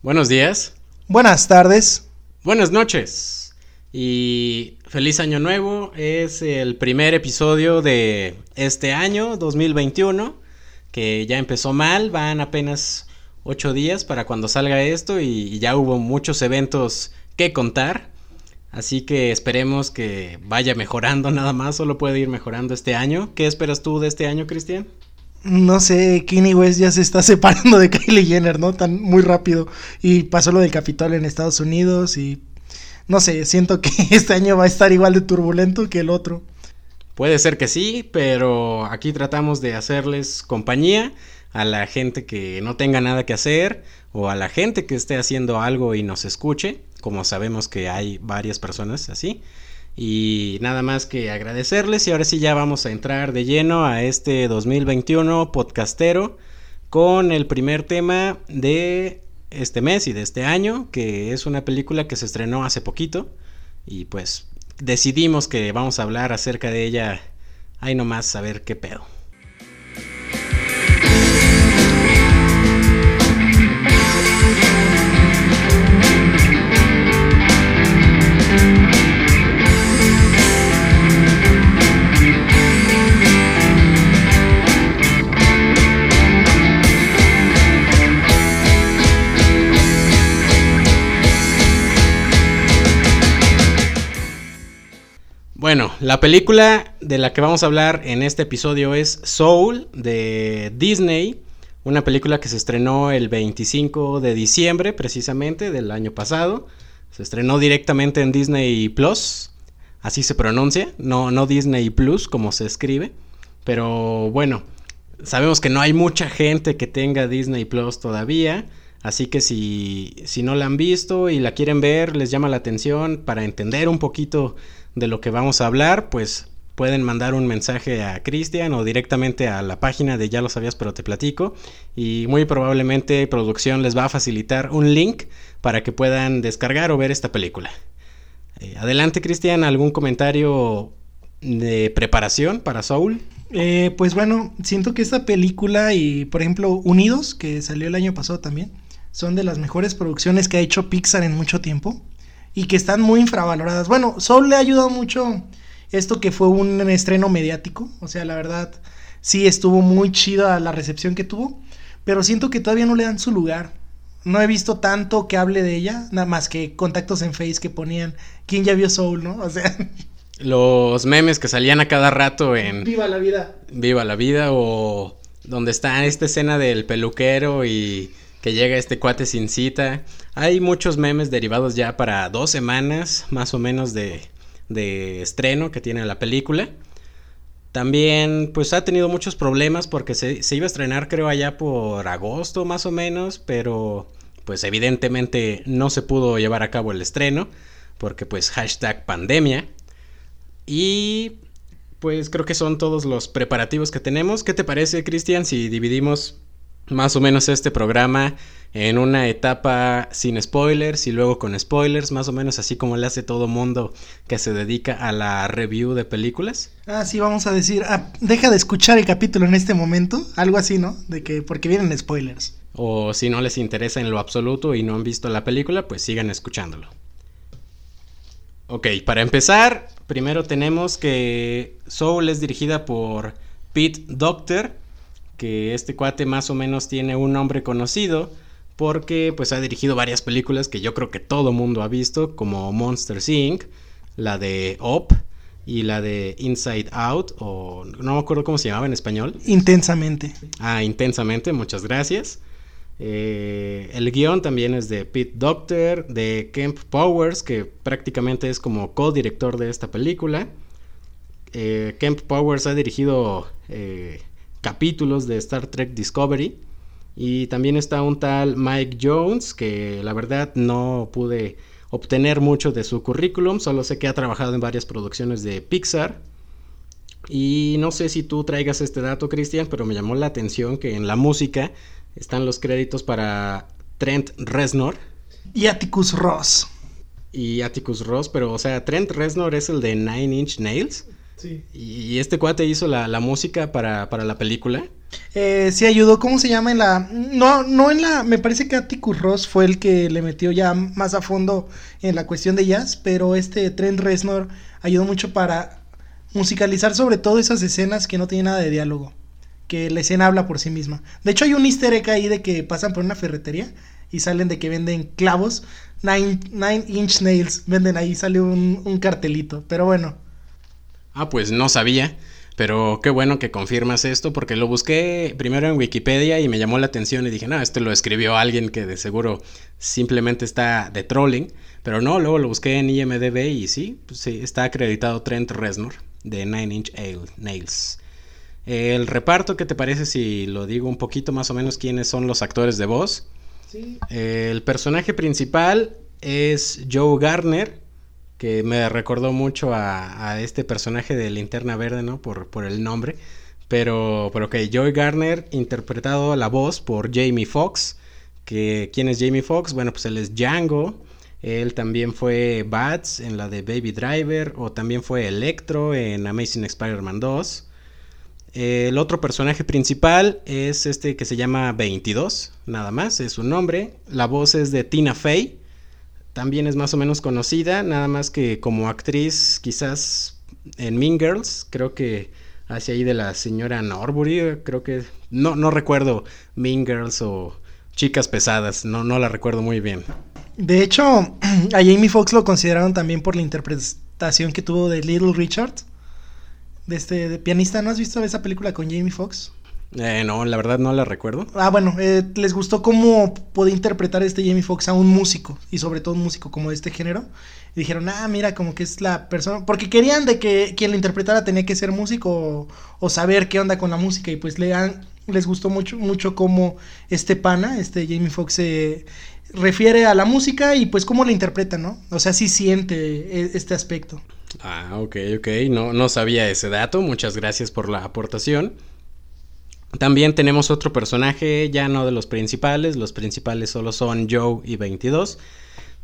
Buenos días. Buenas tardes. Buenas noches. Y feliz año nuevo. Es el primer episodio de este año 2021, que ya empezó mal. Van apenas ocho días para cuando salga esto y ya hubo muchos eventos que contar. Así que esperemos que vaya mejorando nada más, solo puede ir mejorando este año. ¿Qué esperas tú de este año, Cristian? No sé, Kanye West ya se está separando de Kylie Jenner, ¿no? Tan muy rápido. Y pasó lo del Capitol en Estados Unidos y no sé, siento que este año va a estar igual de turbulento que el otro. Puede ser que sí, pero aquí tratamos de hacerles compañía a la gente que no tenga nada que hacer o a la gente que esté haciendo algo y nos escuche, como sabemos que hay varias personas así. Y nada más que agradecerles y ahora sí ya vamos a entrar de lleno a este 2021 podcastero con el primer tema de este mes y de este año, que es una película que se estrenó hace poquito y pues decidimos que vamos a hablar acerca de ella ahí nomás a ver qué pedo. Bueno, la película de la que vamos a hablar en este episodio es Soul de Disney, una película que se estrenó el 25 de diciembre precisamente del año pasado. Se estrenó directamente en Disney Plus, así se pronuncia, no, no Disney Plus como se escribe, pero bueno, sabemos que no hay mucha gente que tenga Disney Plus todavía. Así que si, si no la han visto y la quieren ver, les llama la atención para entender un poquito de lo que vamos a hablar, pues pueden mandar un mensaje a Cristian o directamente a la página de Ya lo sabías pero te platico y muy probablemente producción les va a facilitar un link para que puedan descargar o ver esta película. Eh, adelante Cristian, ¿algún comentario de preparación para Soul? Eh, pues bueno, siento que esta película y por ejemplo Unidos, que salió el año pasado también, son de las mejores producciones que ha hecho Pixar en mucho tiempo y que están muy infravaloradas. Bueno, Soul le ha ayudado mucho esto que fue un estreno mediático, o sea, la verdad sí estuvo muy chida la recepción que tuvo, pero siento que todavía no le dan su lugar. No he visto tanto que hable de ella, nada más que contactos en Face que ponían quién ya vio Soul, ¿no? O sea, los memes que salían a cada rato en Viva la vida. Viva la vida o donde está esta escena del peluquero y llega este cuate sin cita. Hay muchos memes derivados ya para dos semanas más o menos de, de estreno que tiene la película. También pues ha tenido muchos problemas porque se, se, iba a estrenar creo allá por agosto más o menos, pero pues evidentemente no se pudo llevar a cabo el estreno porque pues hashtag pandemia. Y pues creo que son todos los preparativos que tenemos. ¿Qué te parece Cristian si dividimos más o menos este programa en una etapa sin spoilers y luego con spoilers, más o menos así como le hace todo mundo que se dedica a la review de películas. Ah, sí, vamos a decir, ah, deja de escuchar el capítulo en este momento, algo así, ¿no? De que porque vienen spoilers. O si no les interesa en lo absoluto y no han visto la película, pues sigan escuchándolo. Ok, para empezar, primero tenemos que Soul es dirigida por Pete Doctor que este cuate más o menos tiene un nombre conocido porque pues ha dirigido varias películas que yo creo que todo mundo ha visto como Monster Inc., la de Up y la de Inside Out o no me acuerdo cómo se llamaba en español. Intensamente. Ah, intensamente, muchas gracias. Eh, el guion también es de Pete Doctor, de Kemp Powers, que prácticamente es como co-director de esta película. Eh, Kemp Powers ha dirigido eh, capítulos de Star Trek Discovery. Y también está un tal Mike Jones, que la verdad no pude obtener mucho de su currículum, solo sé que ha trabajado en varias producciones de Pixar. Y no sé si tú traigas este dato, Cristian, pero me llamó la atención que en la música están los créditos para Trent Reznor. Y Atticus Ross. Y Atticus Ross, pero o sea, Trent Reznor es el de Nine Inch Nails. Y este cuate hizo la, música para, la película. Eh, sí ayudó, ¿cómo se llama? En la. No, no en la. Me parece que Atticus Ross fue el que le metió ya más a fondo en la cuestión de jazz, pero este Trent Reznor ayudó mucho para musicalizar sobre todo esas escenas que no tienen nada de diálogo. Que la escena habla por sí misma. De hecho, hay un easter egg ahí de que pasan por una ferretería y salen de que venden clavos. Nine, inch nails. Venden ahí, sale un, un cartelito. Pero bueno. Ah, pues no sabía. Pero qué bueno que confirmas esto porque lo busqué primero en Wikipedia y me llamó la atención y dije, no, esto lo escribió alguien que de seguro simplemente está de trolling. Pero no, luego lo busqué en IMDB y sí, pues sí, está acreditado Trent Reznor de Nine Inch Nails. El reparto, ¿qué te parece si lo digo un poquito más o menos quiénes son los actores de voz? Sí. El personaje principal es Joe Garner, que me recordó mucho a, este personaje de Linterna Verde, ¿no? Por, el nombre. Pero, pero que Joey Garner, interpretado la voz por Jamie Foxx. Que, ¿Quién es Jamie Foxx? Bueno, pues él es Django. Él también fue Bats en la de Baby Driver. O también fue Electro en Amazing Spider-Man 2. El otro personaje principal es este que se llama 22, nada más, es su nombre. La voz es de Tina Fey también es más o menos conocida, nada más que como actriz quizás en Mean Girls, creo que hacia ahí de la señora Norbury, creo que no, no recuerdo Mean Girls o Chicas Pesadas, no, no la recuerdo muy bien. De hecho, a Jamie Foxx lo consideraron también por la interpretación que tuvo de Little Richard, de este de pianista. ¿No has visto esa película con Jamie Foxx? Eh, no, la verdad no la recuerdo. Ah, bueno, eh, les gustó cómo podía interpretar este Jamie Foxx a un músico, y sobre todo un músico como de este género. Y dijeron, ah, mira, como que es la persona. Porque querían de que quien lo interpretara tenía que ser músico o, saber qué onda con la música. Y pues le les gustó mucho, mucho cómo este pana, este Jamie Foxx, se refiere a la música y pues cómo la interpreta, ¿no? O sea, sí siente e, este aspecto. Ah, ok, ok. No, no sabía ese dato. Muchas gracias por la aportación. También tenemos otro personaje, ya no de los principales, los principales solo son Joe y 22.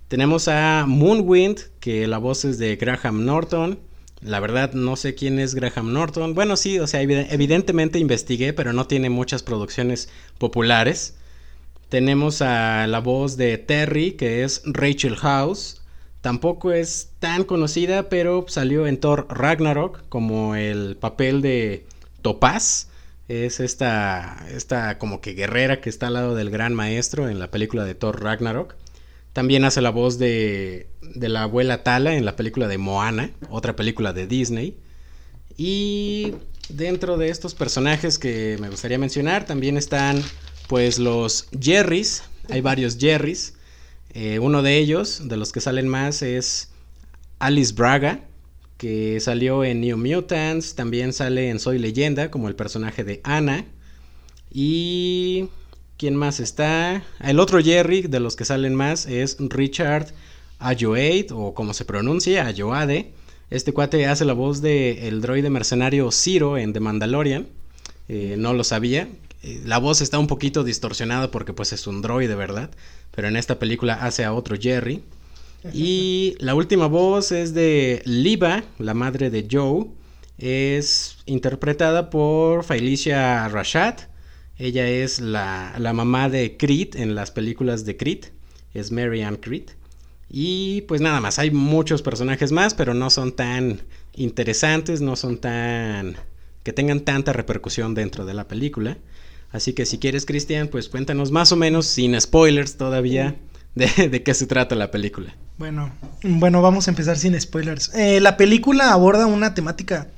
Tenemos a Moonwind, que la voz es de Graham Norton. La verdad no sé quién es Graham Norton. Bueno, sí, o sea, evidentemente investigué, pero no tiene muchas producciones populares. Tenemos a la voz de Terry, que es Rachel House. Tampoco es tan conocida, pero salió en Thor Ragnarok como el papel de Topaz. Es esta, esta como que guerrera que está al lado del gran maestro en la película de Thor Ragnarok. También hace la voz de, de la abuela Tala en la película de Moana, otra película de Disney. Y dentro de estos personajes que me gustaría mencionar también están pues los Jerrys. Hay varios Jerrys. Eh, uno de ellos, de los que salen más, es Alice Braga, que salió en New Mutants, también sale en Soy Leyenda como el personaje de Anna. Y ¿quién más está? El otro Jerry de los que salen más es Richard Ayoade o como se pronuncia, Ayoade. Este cuate hace la voz de el droide mercenario Zero en The Mandalorian. Eh, no lo sabía. Eh, la voz está un poquito distorsionada porque pues es un droide, ¿verdad? Pero en esta película hace a otro Jerry. Y la última voz es de Liva, la madre de Joe. Es interpretada por Felicia Rashad. Ella es la, mamá de Creed en las películas de Creed. Es Mary Ann Creed. Y pues nada más, hay muchos personajes más, pero no son tan interesantes, no son tan... que tengan tanta repercusión dentro de la película. Así que si quieres, Cristian, pues cuéntanos más o menos, sin spoilers todavía, de qué se trata la película. Bueno, bueno, vamos a empezar sin spoilers. Eh, la película aborda una temática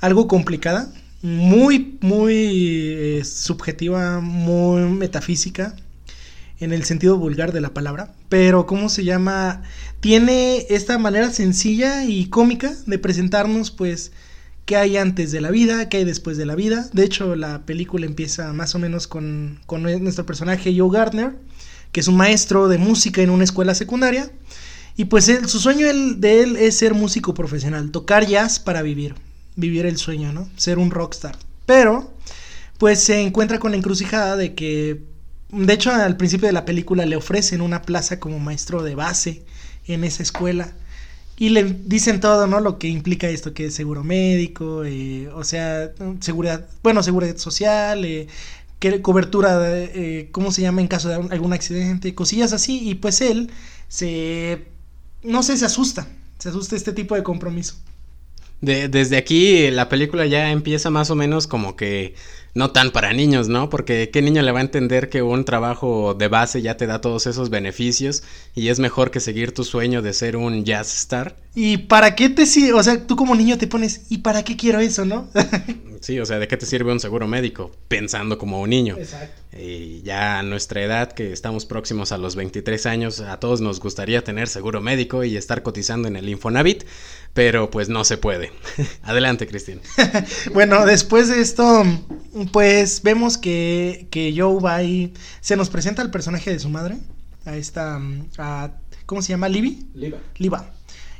algo complicada, muy, muy eh, subjetiva, muy metafísica, en el sentido vulgar de la palabra, pero ¿cómo se llama? Tiene esta manera sencilla y cómica de presentarnos, pues, qué hay antes de la vida, qué hay después de la vida. De hecho, la película empieza más o menos con, con nuestro personaje Joe Gardner, que es un maestro de música en una escuela secundaria y pues él, su sueño de él es ser músico profesional, tocar jazz para vivir, vivir el sueño, ¿no? Ser un rockstar. Pero, pues se encuentra con la encrucijada de que, de hecho al principio de la película le ofrecen una plaza como maestro de base en esa escuela. y le dicen todo, ¿no? Lo que implica esto, que es seguro médico, eh, o sea, seguridad, bueno, seguridad social, eh, que cobertura, de, eh, ¿cómo se llama en caso de algún accidente? Cosillas así, y pues él se, no sé, se asusta, se asusta este tipo de compromiso. De, desde aquí la película ya empieza más o menos como que no tan para niños, ¿no? Porque qué niño le va a entender que un trabajo de base ya te da todos esos beneficios y es mejor que seguir tu sueño de ser un jazz star. ¿Y para qué te sirve? O sea, tú como niño te pones, ¿y para qué quiero eso, no? sí, o sea, ¿de qué te sirve un seguro médico? Pensando como un niño. Exacto. Y ya a nuestra edad, que estamos próximos a los 23 años, a todos nos gustaría tener seguro médico y estar cotizando en el Infonavit, pero pues no se puede. Adelante, Cristian. bueno, después de esto, pues vemos que, que Joe va y se nos presenta el personaje de su madre, a esta, a, ¿cómo se llama? ¿Libby? Liva. Liva.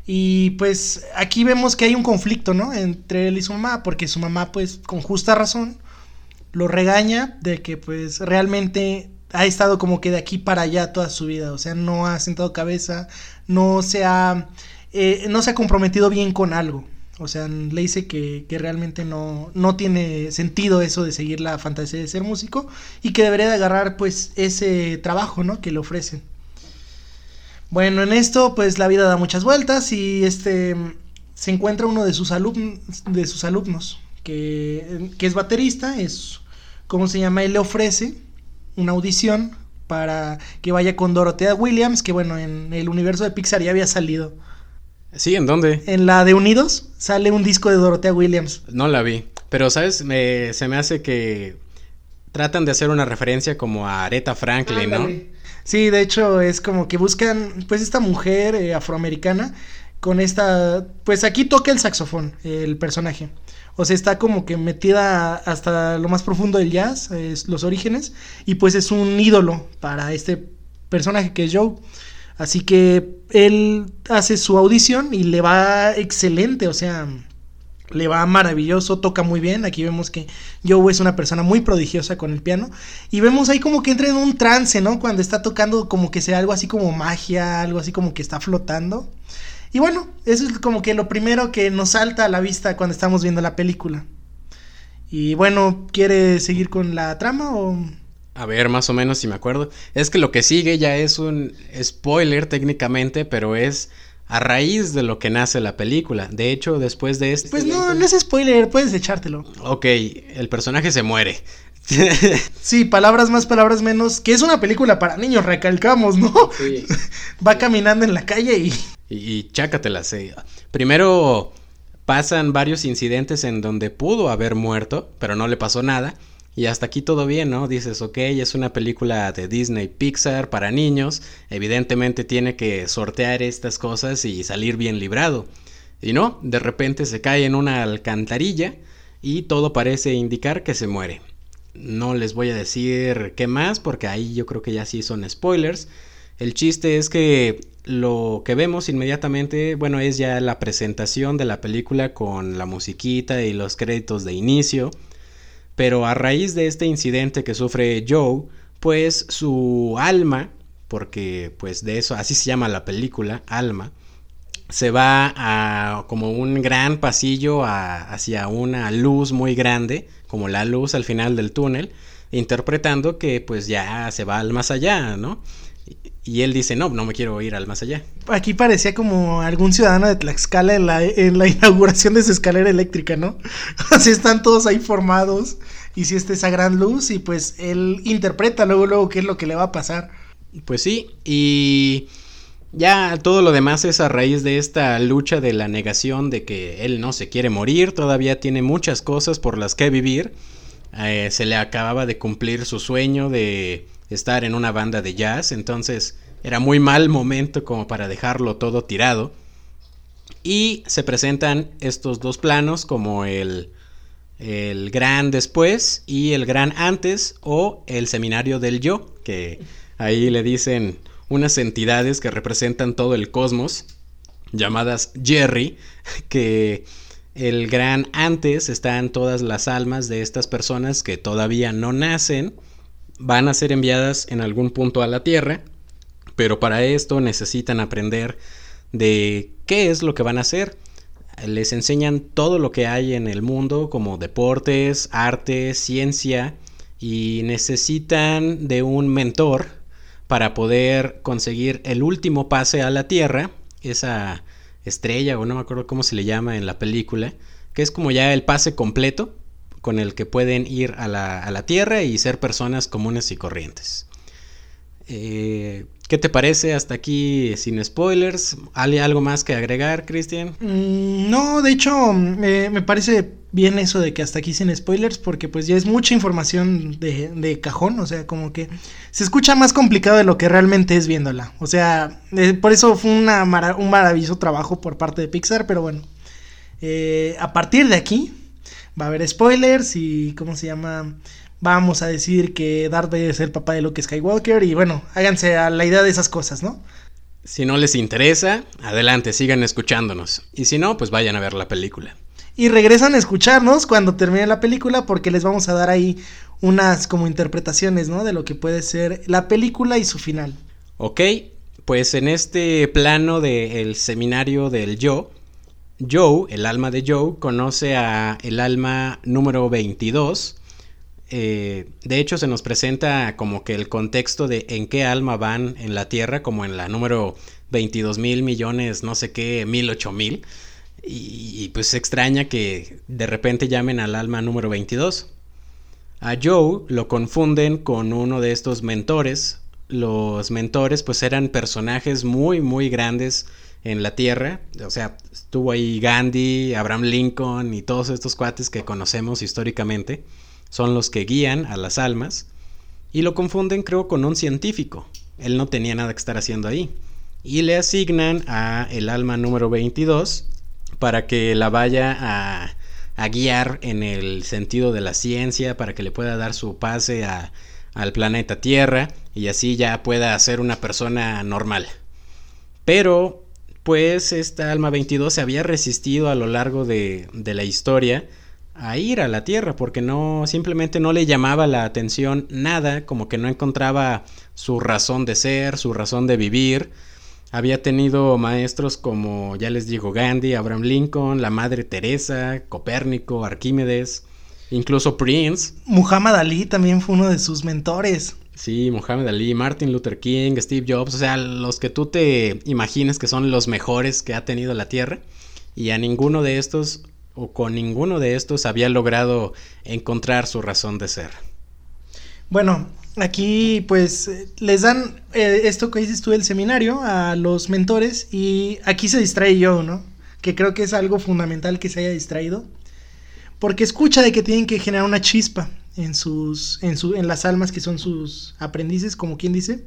Y pues aquí vemos que hay un conflicto, ¿no? Entre él y su mamá, porque su mamá, pues, con justa razón, lo regaña de que, pues, realmente ha estado como que de aquí para allá toda su vida, o sea, no ha sentado cabeza, no se ha, eh, no se ha comprometido bien con algo. O sea, le dice que, que, realmente no, no tiene sentido eso de seguir la fantasía de ser músico y que debería de agarrar pues ese trabajo, ¿no? Que le ofrecen. Bueno, en esto pues la vida da muchas vueltas y este se encuentra uno de sus, alumnos, de sus alumnos que, que, es baterista, es, ¿cómo se llama? Él le ofrece una audición para que vaya con Dorothea Williams, que bueno, en el universo de Pixar ya había salido. Sí, ¿en dónde? En la de Unidos sale un disco de Dorothea Williams. No la vi, pero sabes, me, se me hace que tratan de hacer una referencia como a Aretha Franklin, ¿no? Sí, de hecho es como que buscan pues esta mujer eh, afroamericana con esta, pues aquí toca el saxofón, el personaje. O sea, está como que metida hasta lo más profundo del jazz, los orígenes, y pues es un ídolo para este personaje que es Joe. Así que él hace su audición y le va excelente, o sea, le va maravilloso, toca muy bien. Aquí vemos que Joe es una persona muy prodigiosa con el piano. Y vemos ahí como que entra en un trance, ¿no? Cuando está tocando como que sea algo así como magia, algo así como que está flotando. Y bueno, eso es como que lo primero que nos salta a la vista cuando estamos viendo la película. Y bueno, ¿quiere seguir con la trama o...? A ver, más o menos si me acuerdo. Es que lo que sigue ya es un spoiler técnicamente, pero es a raíz de lo que nace la película. De hecho, después de este... Pues no, no es spoiler, puedes echártelo. Ok, el personaje se muere. sí, palabras más, palabras menos, que es una película para niños, recalcamos, ¿no? Sí. Va caminando en la calle y... Y, y chácatelas. Primero pasan varios incidentes en donde pudo haber muerto, pero no le pasó nada. Y hasta aquí todo bien, ¿no? Dices, ok, es una película de Disney Pixar para niños, evidentemente tiene que sortear estas cosas y salir bien librado. Y no, de repente se cae en una alcantarilla y todo parece indicar que se muere. No les voy a decir qué más porque ahí yo creo que ya sí son spoilers. El chiste es que lo que vemos inmediatamente, bueno, es ya la presentación de la película con la musiquita y los créditos de inicio pero a raíz de este incidente que sufre Joe, pues su alma, porque pues de eso, así se llama la película, alma, se va a como un gran pasillo hacia una luz muy grande, como la luz al final del túnel, interpretando que pues ya se va al más allá, ¿no? Y él dice, no, no me quiero ir al más allá. Aquí parecía como algún ciudadano de Tlaxcala en la, en la inauguración de su escalera eléctrica, ¿no? Así están todos ahí formados y si está esa gran luz y pues él interpreta luego, luego qué es lo que le va a pasar. Pues sí, y ya todo lo demás es a raíz de esta lucha de la negación de que él no se quiere morir, todavía tiene muchas cosas por las que vivir. Eh, se le acababa de cumplir su sueño de estar en una banda de jazz, entonces era muy mal momento como para dejarlo todo tirado. Y se presentan estos dos planos como el, el gran después y el gran antes o el seminario del yo, que ahí le dicen unas entidades que representan todo el cosmos, llamadas Jerry, que el gran antes están todas las almas de estas personas que todavía no nacen van a ser enviadas en algún punto a la Tierra, pero para esto necesitan aprender de qué es lo que van a hacer. Les enseñan todo lo que hay en el mundo como deportes, arte, ciencia y necesitan de un mentor para poder conseguir el último pase a la Tierra, esa estrella o no me acuerdo cómo se le llama en la película, que es como ya el pase completo con el que pueden ir a la, a la Tierra y ser personas comunes y corrientes. Eh, ¿Qué te parece hasta aquí sin spoilers? ¿Hay algo más que agregar, Cristian? Mm, no, de hecho, me parece bien eso de que hasta aquí sin spoilers, porque pues ya es mucha información de, de, cajón, o sea, como que se escucha más complicado de lo que realmente es viéndola. O sea, eh, por eso fue una un maravilloso trabajo por parte de Pixar, pero bueno, eh, a partir de aquí va a haber spoilers y, ¿cómo se llama? vamos a decir que Darth Vader es el papá de Luke Skywalker y bueno, háganse a la idea de esas cosas, ¿no? Si no les interesa, adelante, sigan escuchándonos. Y si no, pues vayan a ver la película. Y regresan a escucharnos cuando termine la película porque les vamos a dar ahí unas como interpretaciones, ¿no? De lo que puede ser la película y su final. Ok, pues en este plano del seminario del yo, Joe, el alma de Joe, conoce a el alma número 22, eh, de hecho, se nos presenta como que el contexto de en qué alma van en la Tierra, como en la número 22 mil millones, no sé qué, mil, ocho mil. Y, pues se extraña que de repente llamen al alma número 22. A Joe lo confunden con uno de estos mentores. Los mentores pues eran personajes muy muy grandes en la Tierra. O sea, estuvo ahí Gandhi, Abraham Lincoln y todos estos cuates que conocemos históricamente son los que guían a las almas y lo confunden creo con un científico. Él no tenía nada que estar haciendo ahí. Y le asignan a el alma número 22 para que la vaya a, a guiar en el sentido de la ciencia, para que le pueda dar su pase a, al planeta Tierra y así ya pueda ser una persona normal. Pero, pues, esta alma 22 se había resistido a lo largo de, de la historia a ir a la Tierra porque no simplemente no le llamaba la atención nada, como que no encontraba su razón de ser, su razón de vivir. Había tenido maestros como ya les digo Gandhi, Abraham Lincoln, la Madre Teresa, Copérnico, Arquímedes, incluso Prince. Muhammad Ali también fue uno de sus mentores. Sí, Muhammad Ali, Martin Luther King, Steve Jobs, o sea, los que tú te imagines que son los mejores que ha tenido la Tierra. Y a ninguno de estos o con ninguno de estos había logrado encontrar su razón de ser. Bueno, aquí pues les dan eh, esto que dices tú del seminario a los mentores y aquí se distrae yo, ¿no? Que creo que es algo fundamental que se haya distraído. Porque escucha de que tienen que generar una chispa en sus en, su, en las almas que son sus aprendices, como quien dice.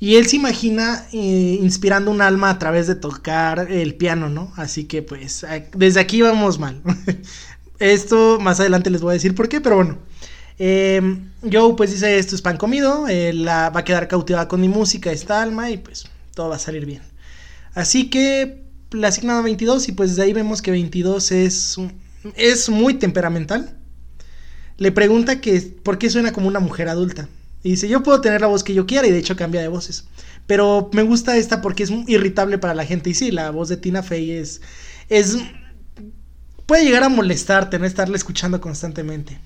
Y él se imagina eh, inspirando un alma a través de tocar el piano, ¿no? Así que pues desde aquí vamos mal. Esto más adelante les voy a decir por qué, pero bueno. Eh, Joe pues dice esto es pan comido, la, va a quedar cautivada con mi música esta alma y pues todo va a salir bien. Así que le asignan a 22 y pues de ahí vemos que 22 es, es muy temperamental. Le pregunta que por qué suena como una mujer adulta. Y dice, yo puedo tener la voz que yo quiera y de hecho cambia de voces. Pero me gusta esta porque es irritable para la gente. Y sí, la voz de Tina Fey es... es puede llegar a molestarte, no estarle escuchando constantemente.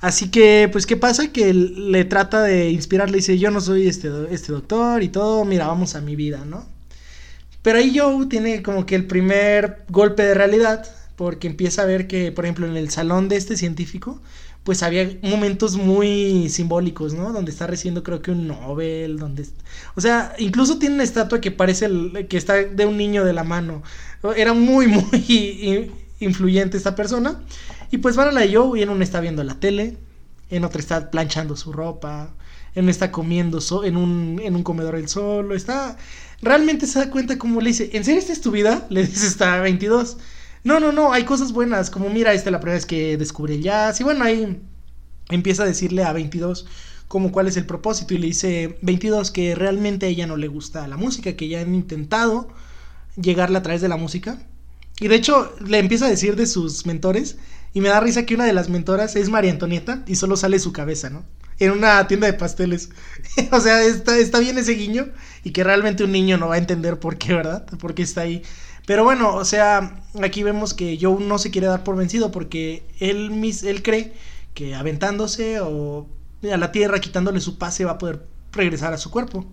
Así que, pues, ¿qué pasa? Que le trata de inspirarle y dice, yo no soy este, este doctor y todo, mira, vamos a mi vida, ¿no? Pero ahí Joe tiene como que el primer golpe de realidad, porque empieza a ver que, por ejemplo, en el salón de este científico, pues había momentos muy simbólicos, ¿no? Donde está recibiendo creo que un Nobel, donde... O sea, incluso tiene una estatua que parece que está de un niño de la mano. Era muy, muy influyente esta persona. Y pues van a la yo y en una está viendo la tele, en otra está planchando su ropa, en una está comiendo en, un, en un comedor el solo, está... Realmente se da cuenta como le dice, ¿en serio esta es tu vida? Le dice, está 22. No, no, no, hay cosas buenas, como mira, esta es la primera vez que descubre el jazz, y bueno, ahí empieza a decirle a 22 como cuál es el propósito, y le dice 22 que realmente a ella no le gusta la música, que ya han intentado llegarle a través de la música, y de hecho le empieza a decir de sus mentores, y me da risa que una de las mentoras es María Antonieta, y solo sale su cabeza, ¿no? en una tienda de pasteles. o sea, está, está bien ese guiño y que realmente un niño no va a entender por qué, ¿verdad? Por qué está ahí. Pero bueno, o sea, aquí vemos que Joe no se quiere dar por vencido porque él, él cree que aventándose o a la tierra, quitándole su pase, va a poder regresar a su cuerpo.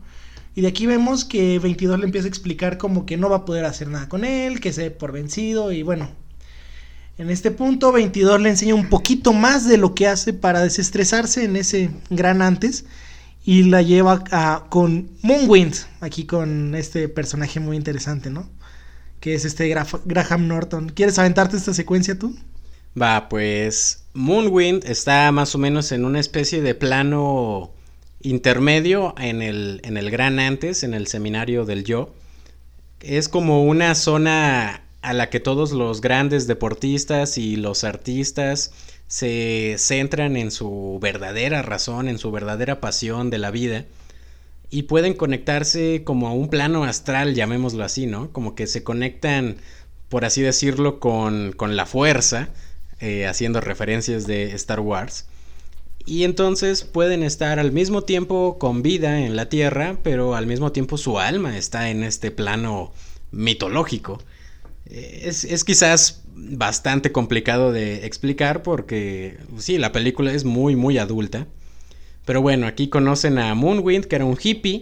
Y de aquí vemos que 22 le empieza a explicar como que no va a poder hacer nada con él, que se dé por vencido y bueno. En este punto 22 le enseña un poquito más de lo que hace para desestresarse en ese gran antes y la lleva a, con Moonwind, aquí con este personaje muy interesante, ¿no? Es este Graham Norton. ¿Quieres aventarte esta secuencia tú? Va, pues Moonwind está más o menos en una especie de plano intermedio en el, en el gran antes, en el seminario del yo. Es como una zona a la que todos los grandes deportistas y los artistas se centran en su verdadera razón, en su verdadera pasión de la vida y pueden conectarse como a un plano astral, llamémoslo así, ¿no? Como que se conectan, por así decirlo, con, con la fuerza, eh, haciendo referencias de Star Wars. Y entonces pueden estar al mismo tiempo con vida en la Tierra, pero al mismo tiempo su alma está en este plano mitológico. Eh, es, quizás bastante complicado de explicar porque sí, la película es muy, muy adulta. Pero bueno, aquí conocen a Moonwind, que era un hippie.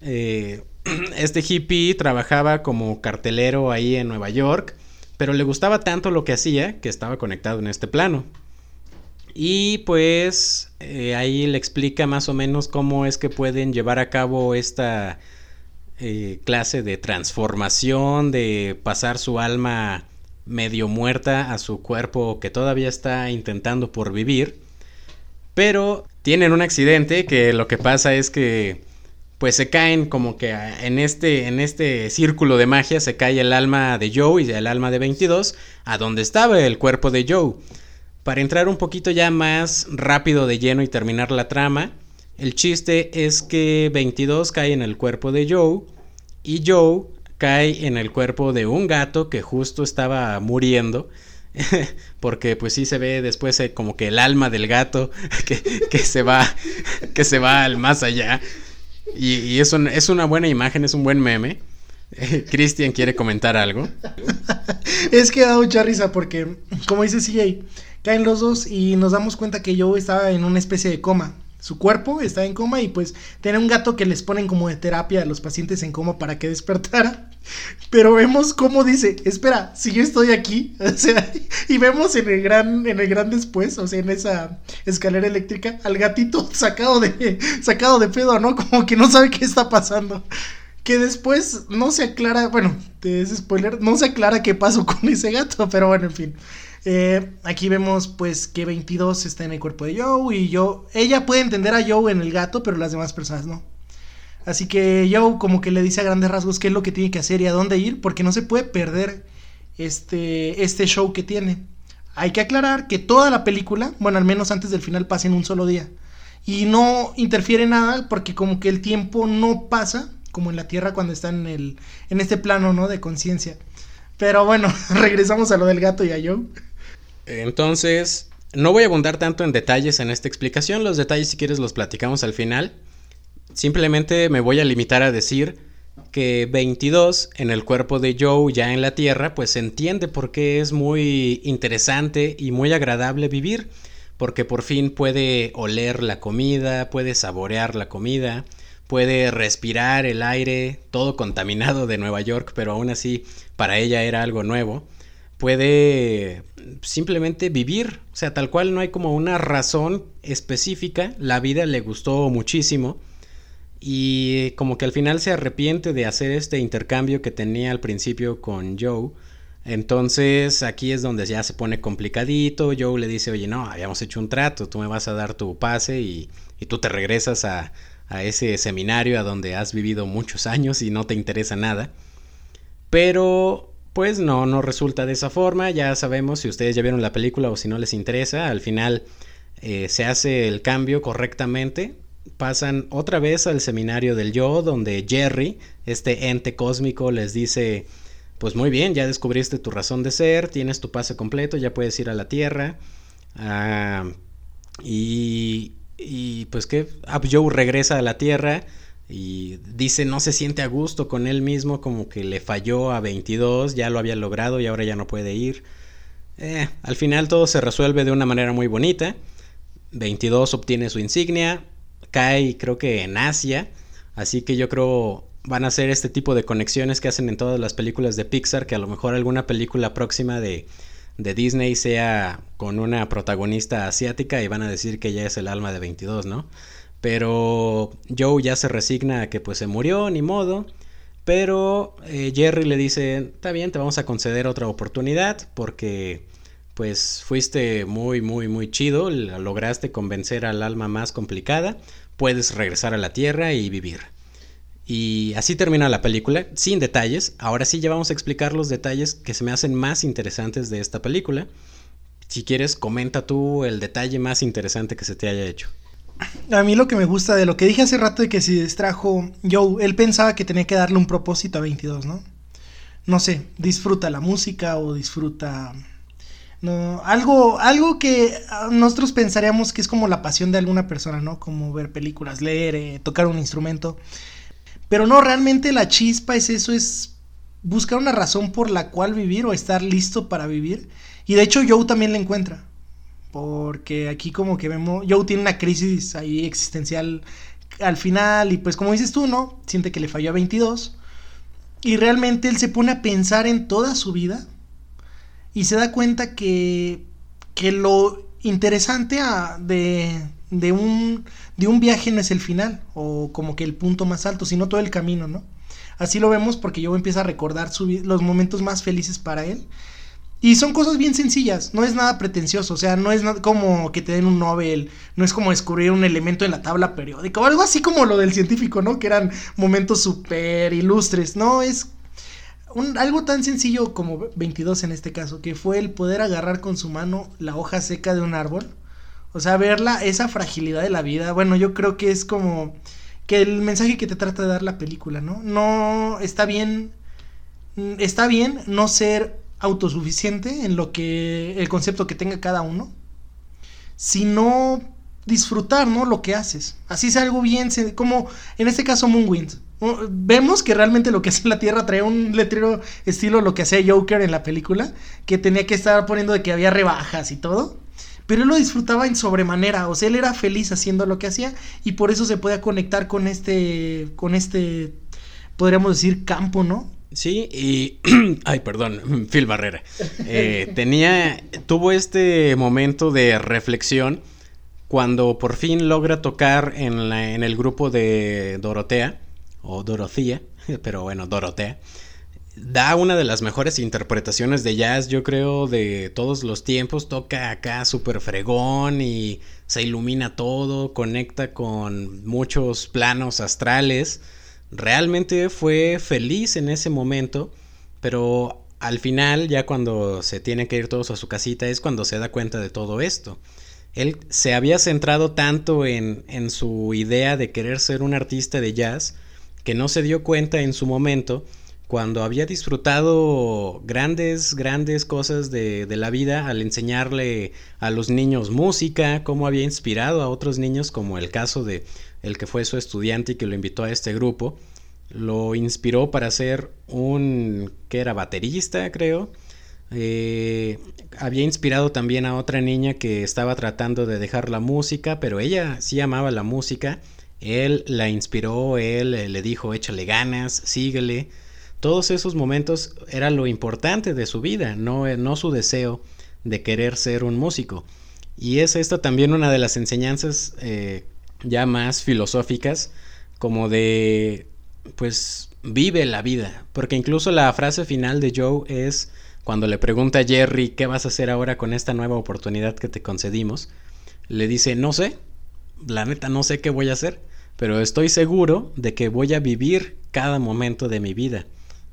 Eh, este hippie trabajaba como cartelero ahí en Nueva York, pero le gustaba tanto lo que hacía que estaba conectado en este plano. Y pues eh, ahí le explica más o menos cómo es que pueden llevar a cabo esta eh, clase de transformación, de pasar su alma medio muerta a su cuerpo que todavía está intentando por vivir. Pero tienen un accidente que lo que pasa es que pues se caen como que en este, en este círculo de magia se cae el alma de Joe y el alma de 22 a donde estaba el cuerpo de Joe. Para entrar un poquito ya más rápido de lleno y terminar la trama, el chiste es que 22 cae en el cuerpo de Joe y Joe cae en el cuerpo de un gato que justo estaba muriendo. porque pues sí se ve después eh, como que el alma del gato que, se va que se va al más allá. Y, es, es una buena imagen es un buen meme. Cristian quiere comentar algo. Es que da mucha risa porque como dice CJ caen los dos y nos damos cuenta que Joe estaba en una especie de coma. Su cuerpo está en coma y pues tiene un gato que les ponen como de terapia a los pacientes en coma para que despertara. Pero vemos cómo dice, espera, si yo estoy aquí, o sea, y vemos en el gran, en el gran después, o sea, en esa escalera eléctrica, al gatito sacado de, sacado de pedo, ¿no? Como que no sabe qué está pasando. Que después no se aclara, bueno, es spoiler, no se aclara qué pasó con ese gato, pero bueno, en fin. Eh, aquí vemos pues que 22 está en el cuerpo de Joe y yo, ella puede entender a Joe en el gato, pero las demás personas no. Así que Joe como que le dice a grandes rasgos qué es lo que tiene que hacer y a dónde ir, porque no se puede perder este, este show que tiene. Hay que aclarar que toda la película, bueno, al menos antes del final, pasa en un solo día. Y no interfiere nada porque como que el tiempo no pasa como en la Tierra cuando está en, el, en este plano, ¿no? De conciencia. Pero bueno, regresamos a lo del gato y a Joe. Entonces, no voy a abundar tanto en detalles en esta explicación, los detalles si quieres los platicamos al final. Simplemente me voy a limitar a decir que 22 en el cuerpo de Joe ya en la Tierra, pues se entiende por qué es muy interesante y muy agradable vivir, porque por fin puede oler la comida, puede saborear la comida, puede respirar el aire todo contaminado de Nueva York, pero aún así para ella era algo nuevo. Puede simplemente vivir, o sea, tal cual no hay como una razón específica, la vida le gustó muchísimo y como que al final se arrepiente de hacer este intercambio que tenía al principio con Joe. Entonces aquí es donde ya se pone complicadito. Joe le dice, oye, no, habíamos hecho un trato, tú me vas a dar tu pase y, tú te regresas a, a ese seminario a donde has vivido muchos años y no te interesa nada. Pero pues no, no resulta de esa forma. Ya sabemos si ustedes ya vieron la película o si no les interesa. Al final eh, se hace el cambio correctamente. Pasan otra vez al seminario del yo, donde Jerry, este ente cósmico, les dice, pues muy bien, ya descubriste tu razón de ser, tienes tu pase completo, ya puedes ir a la Tierra. Ah, y y pues que Joe regresa a la Tierra y dice no se siente a gusto con él mismo, como que le falló a 22, ya lo había logrado y ahora ya no puede ir. Eh, al final todo se resuelve de una manera muy bonita. 22 obtiene su insignia, cae creo que en Asia, así que yo creo van a ser este tipo de conexiones que hacen en todas las películas de Pixar, que a lo mejor alguna película próxima de, de Disney sea con una protagonista asiática y van a decir que ya es el alma de 22, ¿no? Pero Joe ya se resigna a que pues se murió, ni modo. Pero eh, Jerry le dice, está bien, te vamos a conceder otra oportunidad porque pues fuiste muy, muy, muy chido, lograste convencer al alma más complicada, puedes regresar a la Tierra y vivir. Y así termina la película, sin detalles. Ahora sí ya vamos a explicar los detalles que se me hacen más interesantes de esta película. Si quieres, comenta tú el detalle más interesante que se te haya hecho. A mí lo que me gusta de lo que dije hace rato de que se distrajo Joe, él pensaba que tenía que darle un propósito a 22, ¿no? No sé, disfruta la música o disfruta no, algo, algo que nosotros pensaríamos que es como la pasión de alguna persona, ¿no? Como ver películas, leer, eh, tocar un instrumento. Pero no, realmente la chispa es eso, es buscar una razón por la cual vivir o estar listo para vivir. Y de hecho Joe también la encuentra. Porque aquí como que vemos, Joe tiene una crisis ahí existencial al final y pues como dices tú, ¿no? Siente que le falló a 22 y realmente él se pone a pensar en toda su vida y se da cuenta que, que lo interesante de, de, un, de un viaje no es el final o como que el punto más alto, sino todo el camino, ¿no? Así lo vemos porque Joe empieza a recordar los momentos más felices para él y son cosas bien sencillas, no es nada pretencioso, o sea, no es como que te den un Nobel, no es como descubrir un elemento en la tabla periódica, o algo así como lo del científico, ¿no? Que eran momentos súper ilustres, no, es algo tan sencillo como 22 en este caso, que fue el poder agarrar con su mano la hoja seca de un árbol, o sea, verla, esa fragilidad de la vida, bueno, yo creo que es como que el mensaje que te trata de dar la película, ¿no? No está bien, está bien no ser autosuficiente en lo que el concepto que tenga cada uno, sino disfrutar, ¿no? Lo que haces. Así es algo bien, como en este caso Moonwind. Vemos que realmente lo que hace la Tierra trae un letrero estilo lo que hacía Joker en la película, que tenía que estar poniendo de que había rebajas y todo. Pero él lo disfrutaba en sobremanera, o sea, él era feliz haciendo lo que hacía y por eso se podía conectar con este, con este, podríamos decir, campo, ¿no? Sí, y. Ay, perdón, Phil Barrera. Eh, tenía. Tuvo este momento de reflexión cuando por fin logra tocar en, el grupo de Dorotea, o Dorothea, pero bueno, Dorotea. Da una de las mejores interpretaciones de jazz, yo creo, de todos los tiempos. Toca acá súper fregón y se ilumina todo, conecta con muchos planos astrales realmente fue feliz en ese momento, pero al final, ya cuando se tiene que ir todos a su casita, es cuando se da cuenta de todo esto. Él se había centrado tanto en, en su idea de querer ser un artista de jazz que no se dio cuenta en su momento cuando había disfrutado grandes, grandes cosas de, de, la vida al enseñarle a los niños música, cómo había inspirado a otros niños, como el caso de el que fue su estudiante y que lo invitó a este grupo, lo inspiró para ser un que era baterista, creo. Eh, había inspirado también a otra niña que estaba tratando de dejar la música, pero ella sí amaba la música. Él la inspiró, él le dijo, échale ganas, síguele. Todos esos momentos era lo importante de su vida, no, no su deseo de querer ser un músico. Y es esta también una de las enseñanzas eh, ya más filosóficas, como de, pues, vive la vida. Porque incluso la frase final de Joe es cuando le pregunta a Jerry qué vas a hacer ahora con esta nueva oportunidad que te concedimos, le dice, no sé, la neta no sé qué voy a hacer, pero estoy seguro de que voy a vivir cada momento de mi vida.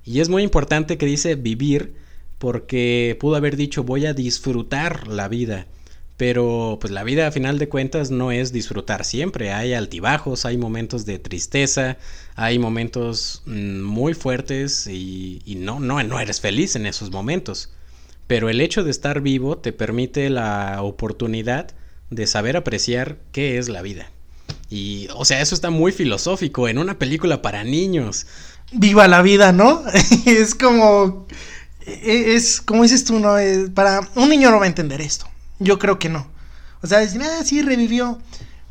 Y es muy importante que dice vivir porque pudo haber dicho voy a disfrutar la vida pero pues la vida a final de cuentas no es disfrutar siempre, hay altibajos, hay momentos de tristeza, hay momentos mm, muy fuertes y, no, no, no eres feliz en esos momentos. Pero el hecho de estar vivo te permite la oportunidad de saber apreciar qué es la vida. Y, o sea, eso está muy filosófico en una película para niños. Viva la vida, ¿no? es como, e, es, como dices tú, ¿no? para un niño no va a entender esto. Yo creo que no. O sea, decir, ah, sí, revivió.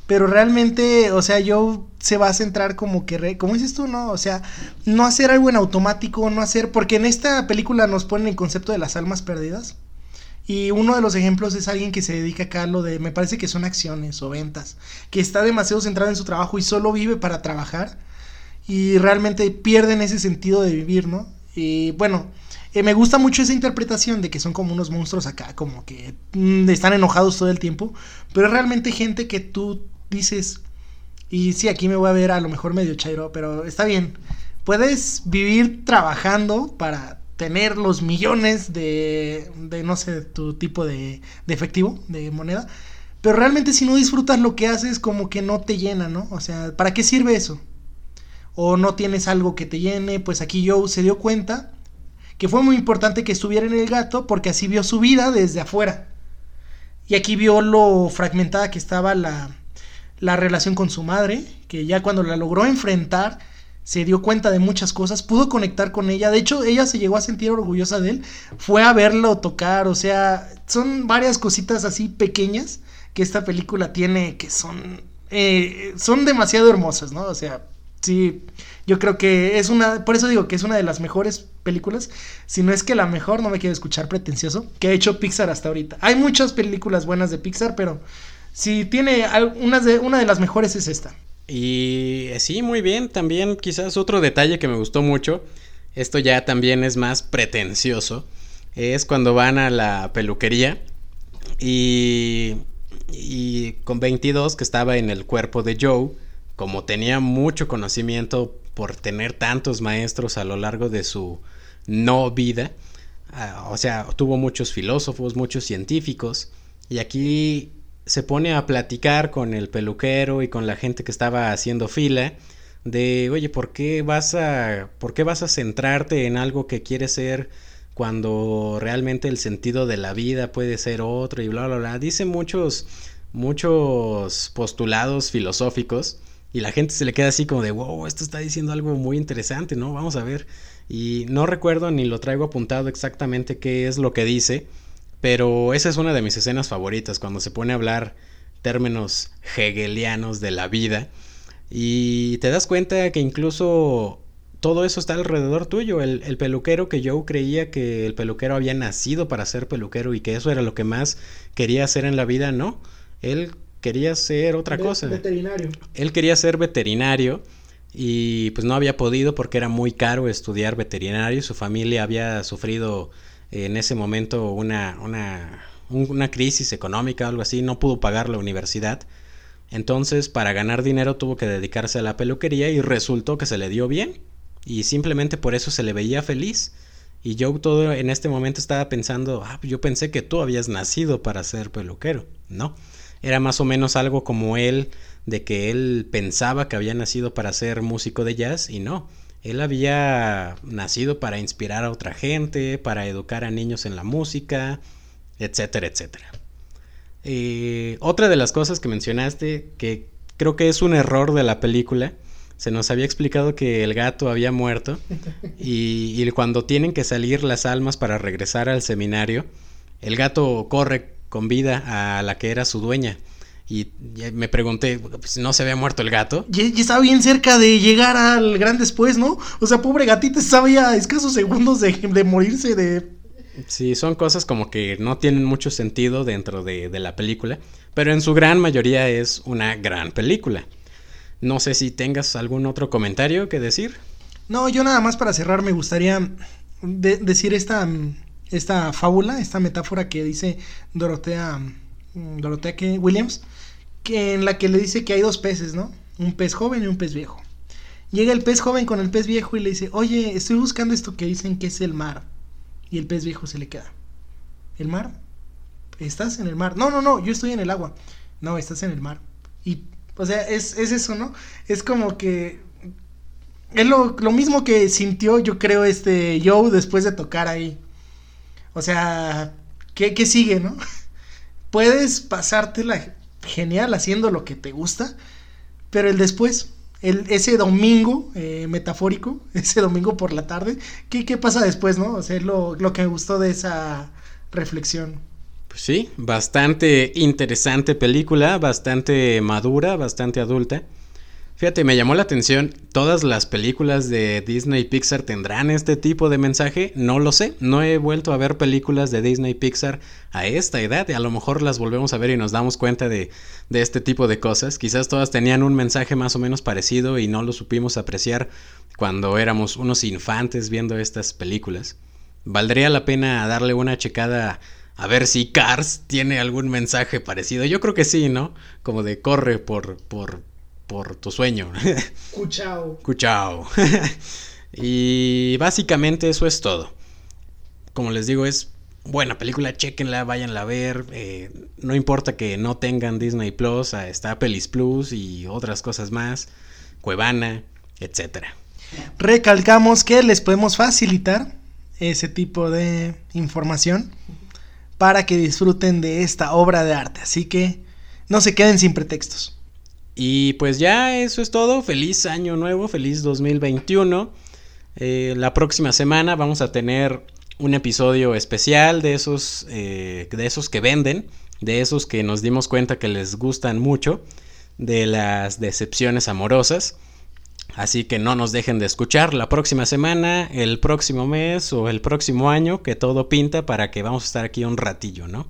Pero realmente, o sea, yo se va a centrar como que, como dices tú, ¿no? O sea, no hacer algo en automático, no hacer, porque en esta película nos ponen el concepto de las almas perdidas. Y uno de los ejemplos es alguien que se dedica acá a lo de, me parece que son acciones o ventas, que está demasiado centrado en su trabajo y solo vive para trabajar y realmente pierden ese sentido de vivir, ¿no? Y bueno, eh, me gusta mucho esa interpretación de que son como unos monstruos acá, como que mm, están enojados todo el tiempo, pero es realmente gente que tú dices, y sí, aquí me voy a ver a lo mejor medio chairo, pero está bien, puedes vivir trabajando para tener los millones de, de no sé, tu tipo de, de efectivo, de moneda, pero realmente si no disfrutas lo que haces, como que no te llena, ¿no? O sea, ¿para qué sirve eso? O no tienes algo que te llene, pues aquí Joe se dio cuenta que fue muy importante que estuviera en el gato porque así vio su vida desde afuera. Y aquí vio lo fragmentada que estaba la, la relación con su madre, que ya cuando la logró enfrentar, se dio cuenta de muchas cosas, pudo conectar con ella, de hecho ella se llegó a sentir orgullosa de él, fue a verlo tocar, o sea, son varias cositas así pequeñas que esta película tiene que son, eh, son demasiado hermosas, ¿no? O sea, sí, yo creo que es una, por eso digo que es una de las mejores películas, si no es que la mejor, no me quiero escuchar pretencioso, que ha hecho Pixar hasta ahorita. Hay muchas películas buenas de Pixar, pero si tiene una de, una de las mejores es esta. Y eh, sí, muy bien, también quizás otro detalle que me gustó mucho, esto ya también es más pretencioso, es cuando van a la peluquería y, y con 22 que estaba en el cuerpo de Joe, como tenía mucho conocimiento por tener tantos maestros a lo largo de su no vida, ah, o sea, tuvo muchos filósofos, muchos científicos, y aquí se pone a platicar con el peluquero y con la gente que estaba haciendo fila de, oye, ¿por qué vas a, por qué vas a centrarte en algo que quieres ser cuando realmente el sentido de la vida puede ser otro y bla, bla, bla? Dice muchos, muchos postulados filosóficos y la gente se le queda así como de, wow, esto está diciendo algo muy interesante, ¿no? Vamos a ver. Y no recuerdo ni lo traigo apuntado exactamente qué es lo que dice, pero esa es una de mis escenas favoritas, cuando se pone a hablar términos hegelianos de la vida. Y te das cuenta que incluso todo eso está alrededor tuyo. El, el, peluquero que yo creía que el peluquero había nacido para ser peluquero y que eso era lo que más quería hacer en la vida, no. Él quería ser otra cosa. Veterinario. Él quería ser veterinario y pues no había podido porque era muy caro estudiar veterinario. Su familia había sufrido en ese momento una, una, una crisis económica, algo así, no pudo pagar la universidad. Entonces, para ganar dinero tuvo que dedicarse a la peluquería y resultó que se le dio bien. Y simplemente por eso se le veía feliz. Y yo todo en este momento estaba pensando, ah, yo pensé que tú habías nacido para ser peluquero. No, era más o menos algo como él, de que él pensaba que había nacido para ser músico de jazz y no. Él había nacido para inspirar a otra gente, para educar a niños en la música, etcétera, etcétera. Eh, otra de las cosas que mencionaste, que creo que es un error de la película, se nos había explicado que el gato había muerto y, y, cuando tienen que salir las almas para regresar al seminario, el gato corre con vida a la que era su dueña. Y me pregunté, pues, ¿no se había muerto el gato? Y, estaba bien cerca de llegar al gran después, ¿no? O sea, pobre gatita estaba ya a escasos segundos de, de morirse de... Sí, son cosas como que no tienen mucho sentido dentro de, de la película, pero en su gran mayoría es una gran película. No sé si tengas algún otro comentario que decir. No, yo nada más para cerrar me gustaría de decir esta esta fábula, esta metáfora que dice Dorotea, mm, Dorotea Williams, que en la que le dice que hay dos peces, ¿no? Un pez joven y un pez viejo. Llega el pez joven con el pez viejo y le dice, oye, estoy buscando esto que dicen que es el mar. Y el pez viejo se le queda. ¿El mar? ¿Estás en el mar? No, no, no, yo estoy en el agua. No, estás en el mar. Y, o sea, es, es eso, ¿no? Es como que... Es lo, lo mismo que sintió, yo creo, este Joe después de tocar ahí. O sea, ¿qué, sigue, no? Puedes pasártela genial haciendo lo que te gusta, pero el después, el, ese domingo eh, metafórico, ese domingo por la tarde, ¿qué, qué pasa después, no? O sea, lo, lo que me gustó de esa reflexión. Pues sí, bastante interesante película, bastante madura, bastante adulta. Fíjate, me llamó la atención, ¿todas las películas de Disney Pixar tendrán este tipo de mensaje? No lo sé, no he vuelto a ver películas de Disney Pixar a esta edad, y a lo mejor las volvemos a ver y nos damos cuenta de, de este tipo de cosas. Quizás todas tenían un mensaje más o menos parecido y no lo supimos apreciar cuando éramos unos infantes viendo estas películas. Valdría la pena darle una checada a ver si Cars tiene algún mensaje parecido. Yo creo que sí, ¿no? Como de corre por, por, por tu sueño. Cuchao. Cuchao. y básicamente eso es todo. Como les digo, es buena película, chequenla, váyanla a ver. Eh, no importa que no tengan Disney Plus, está Pelis Plus y otras cosas más. Cuevana, etcétera. Recalcamos que les podemos facilitar ese tipo de información para que disfruten de esta obra de arte. Así que no se queden sin pretextos. Y pues ya eso es todo. Feliz año nuevo, feliz 2021. Eh, la próxima semana vamos a tener un episodio especial de esos, eh, de esos que venden, de esos que nos dimos cuenta que les gustan mucho, de las decepciones amorosas. Así que no nos dejen de escuchar la próxima semana, el próximo mes o el próximo año, que todo pinta para que vamos a estar aquí un ratillo, ¿no?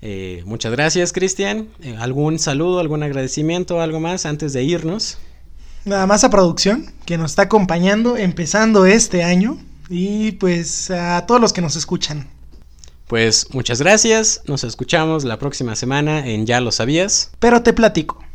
Eh, muchas gracias, Cristian. Eh, ¿Algún saludo, algún agradecimiento, algo más antes de irnos? Nada más a producción, que nos está acompañando empezando este año. Y pues a todos los que nos escuchan. Pues muchas gracias, nos escuchamos la próxima semana en Ya lo sabías. Pero te platico.